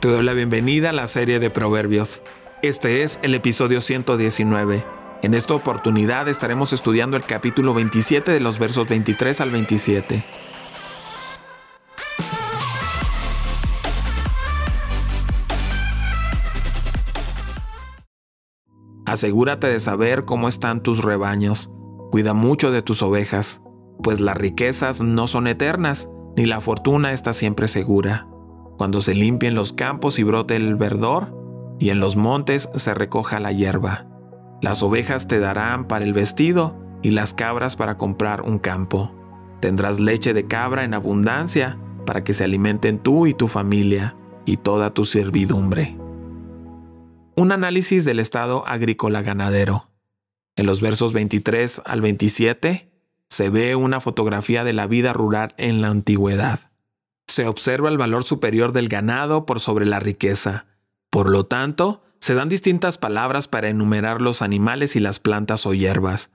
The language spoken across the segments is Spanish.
Te doy la bienvenida a la serie de Proverbios. Este es el episodio 119. En esta oportunidad estaremos estudiando el capítulo 27 de los versos 23 al 27. Asegúrate de saber cómo están tus rebaños. Cuida mucho de tus ovejas, pues las riquezas no son eternas, ni la fortuna está siempre segura cuando se limpien los campos y brote el verdor, y en los montes se recoja la hierba. Las ovejas te darán para el vestido y las cabras para comprar un campo. Tendrás leche de cabra en abundancia para que se alimenten tú y tu familia y toda tu servidumbre. Un análisis del estado agrícola ganadero. En los versos 23 al 27 se ve una fotografía de la vida rural en la antigüedad se observa el valor superior del ganado por sobre la riqueza. Por lo tanto, se dan distintas palabras para enumerar los animales y las plantas o hierbas.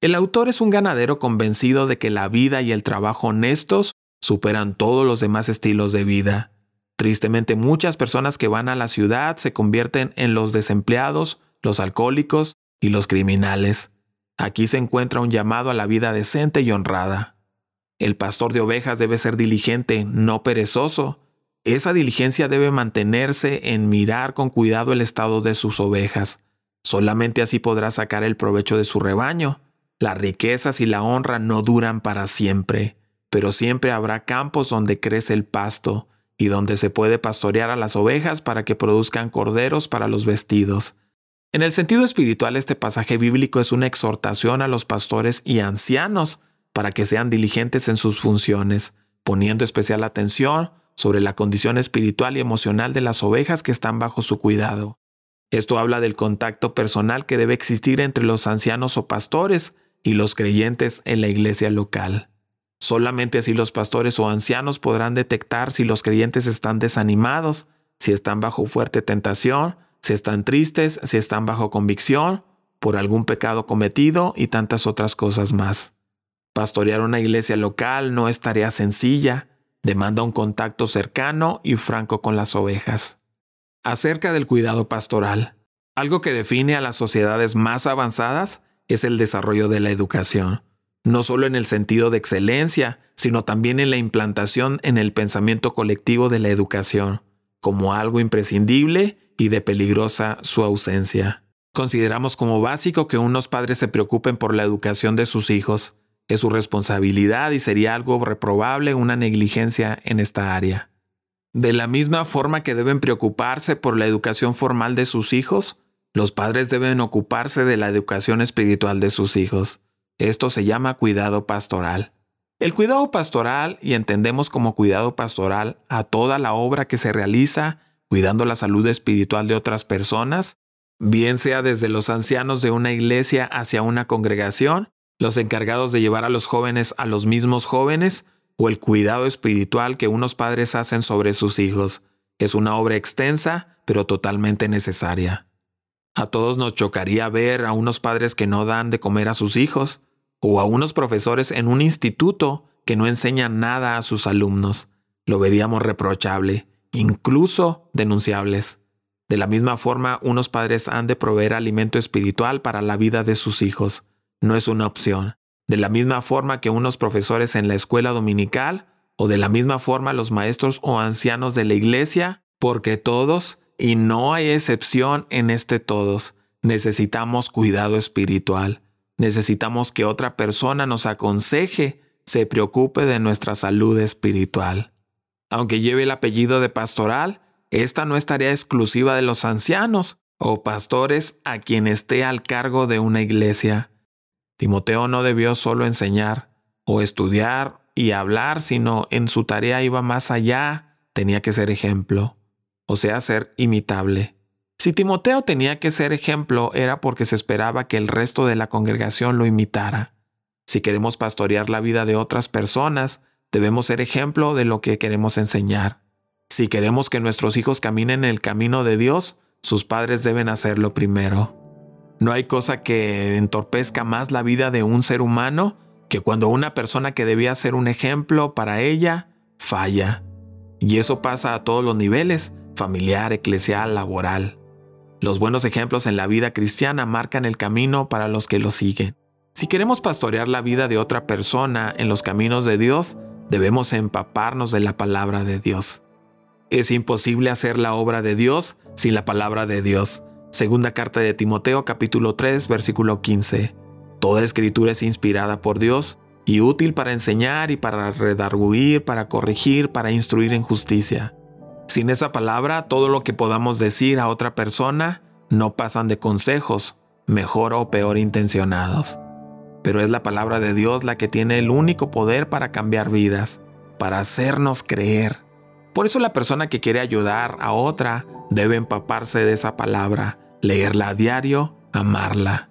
El autor es un ganadero convencido de que la vida y el trabajo honestos superan todos los demás estilos de vida. Tristemente muchas personas que van a la ciudad se convierten en los desempleados, los alcohólicos y los criminales. Aquí se encuentra un llamado a la vida decente y honrada. El pastor de ovejas debe ser diligente, no perezoso. Esa diligencia debe mantenerse en mirar con cuidado el estado de sus ovejas. Solamente así podrá sacar el provecho de su rebaño. Las riquezas y la honra no duran para siempre, pero siempre habrá campos donde crece el pasto y donde se puede pastorear a las ovejas para que produzcan corderos para los vestidos. En el sentido espiritual, este pasaje bíblico es una exhortación a los pastores y ancianos para que sean diligentes en sus funciones, poniendo especial atención sobre la condición espiritual y emocional de las ovejas que están bajo su cuidado. Esto habla del contacto personal que debe existir entre los ancianos o pastores y los creyentes en la iglesia local. Solamente así los pastores o ancianos podrán detectar si los creyentes están desanimados, si están bajo fuerte tentación, si están tristes, si están bajo convicción, por algún pecado cometido y tantas otras cosas más. Pastorear una iglesia local no es tarea sencilla, demanda un contacto cercano y franco con las ovejas. Acerca del cuidado pastoral, algo que define a las sociedades más avanzadas es el desarrollo de la educación, no solo en el sentido de excelencia, sino también en la implantación en el pensamiento colectivo de la educación, como algo imprescindible y de peligrosa su ausencia. Consideramos como básico que unos padres se preocupen por la educación de sus hijos, es su responsabilidad y sería algo reprobable una negligencia en esta área. De la misma forma que deben preocuparse por la educación formal de sus hijos, los padres deben ocuparse de la educación espiritual de sus hijos. Esto se llama cuidado pastoral. El cuidado pastoral, y entendemos como cuidado pastoral a toda la obra que se realiza cuidando la salud espiritual de otras personas, bien sea desde los ancianos de una iglesia hacia una congregación, los encargados de llevar a los jóvenes a los mismos jóvenes o el cuidado espiritual que unos padres hacen sobre sus hijos. Es una obra extensa, pero totalmente necesaria. A todos nos chocaría ver a unos padres que no dan de comer a sus hijos, o a unos profesores en un instituto que no enseñan nada a sus alumnos. Lo veríamos reprochable, incluso denunciables. De la misma forma, unos padres han de proveer alimento espiritual para la vida de sus hijos no es una opción. De la misma forma que unos profesores en la escuela dominical, o de la misma forma los maestros o ancianos de la iglesia, porque todos, y no hay excepción en este todos, necesitamos cuidado espiritual. Necesitamos que otra persona nos aconseje, se preocupe de nuestra salud espiritual. Aunque lleve el apellido de pastoral, esta no es tarea exclusiva de los ancianos o pastores a quien esté al cargo de una iglesia. Timoteo no debió solo enseñar o estudiar y hablar, sino en su tarea iba más allá, tenía que ser ejemplo, o sea, ser imitable. Si Timoteo tenía que ser ejemplo era porque se esperaba que el resto de la congregación lo imitara. Si queremos pastorear la vida de otras personas, debemos ser ejemplo de lo que queremos enseñar. Si queremos que nuestros hijos caminen en el camino de Dios, sus padres deben hacerlo primero. No hay cosa que entorpezca más la vida de un ser humano que cuando una persona que debía ser un ejemplo para ella falla. Y eso pasa a todos los niveles, familiar, eclesial, laboral. Los buenos ejemplos en la vida cristiana marcan el camino para los que lo siguen. Si queremos pastorear la vida de otra persona en los caminos de Dios, debemos empaparnos de la palabra de Dios. Es imposible hacer la obra de Dios sin la palabra de Dios. Segunda carta de Timoteo capítulo 3 versículo 15. Toda escritura es inspirada por Dios y útil para enseñar y para redarguir, para corregir, para instruir en justicia. Sin esa palabra, todo lo que podamos decir a otra persona no pasan de consejos, mejor o peor intencionados. Pero es la palabra de Dios la que tiene el único poder para cambiar vidas, para hacernos creer. Por eso la persona que quiere ayudar a otra debe empaparse de esa palabra, leerla a diario, amarla.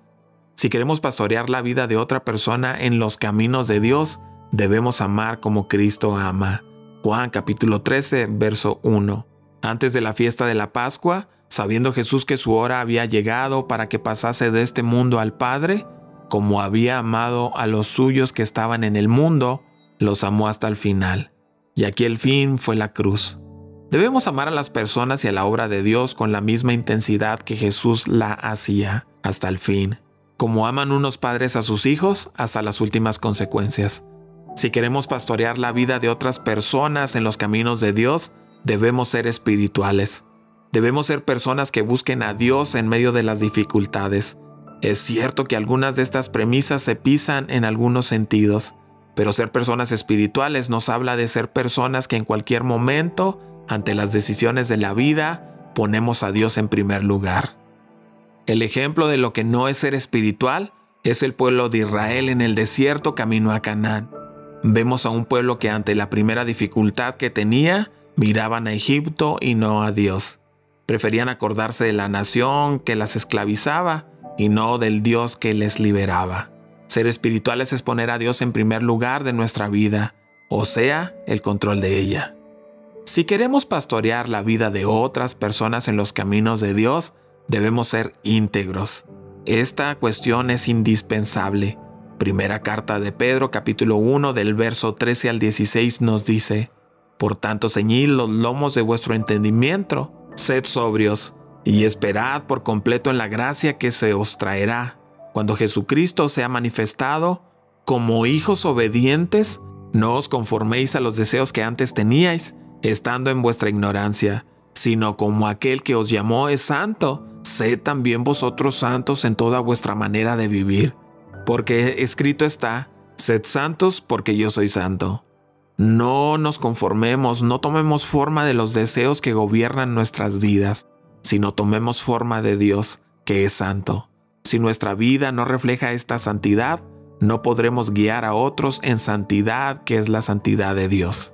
Si queremos pastorear la vida de otra persona en los caminos de Dios, debemos amar como Cristo ama. Juan capítulo 13, verso 1. Antes de la fiesta de la Pascua, sabiendo Jesús que su hora había llegado para que pasase de este mundo al Padre, como había amado a los suyos que estaban en el mundo, los amó hasta el final. Y aquí el fin fue la cruz. Debemos amar a las personas y a la obra de Dios con la misma intensidad que Jesús la hacía, hasta el fin como aman unos padres a sus hijos hasta las últimas consecuencias. Si queremos pastorear la vida de otras personas en los caminos de Dios, debemos ser espirituales. Debemos ser personas que busquen a Dios en medio de las dificultades. Es cierto que algunas de estas premisas se pisan en algunos sentidos, pero ser personas espirituales nos habla de ser personas que en cualquier momento, ante las decisiones de la vida, ponemos a Dios en primer lugar. El ejemplo de lo que no es ser espiritual es el pueblo de Israel en el desierto camino a Canaán. Vemos a un pueblo que ante la primera dificultad que tenía, miraban a Egipto y no a Dios. Preferían acordarse de la nación que las esclavizaba y no del Dios que les liberaba. Ser espirituales es poner a Dios en primer lugar de nuestra vida, o sea, el control de ella. Si queremos pastorear la vida de otras personas en los caminos de Dios, debemos ser íntegros. Esta cuestión es indispensable. Primera carta de Pedro capítulo 1 del verso 13 al 16 nos dice, Por tanto ceñid los lomos de vuestro entendimiento, sed sobrios, y esperad por completo en la gracia que se os traerá, cuando Jesucristo sea manifestado, como hijos obedientes, no os conforméis a los deseos que antes teníais, estando en vuestra ignorancia, sino como aquel que os llamó es santo, sed también vosotros santos en toda vuestra manera de vivir, porque escrito está, sed santos porque yo soy santo. No nos conformemos, no tomemos forma de los deseos que gobiernan nuestras vidas, sino tomemos forma de Dios, que es santo. Si nuestra vida no refleja esta santidad, no podremos guiar a otros en santidad, que es la santidad de Dios.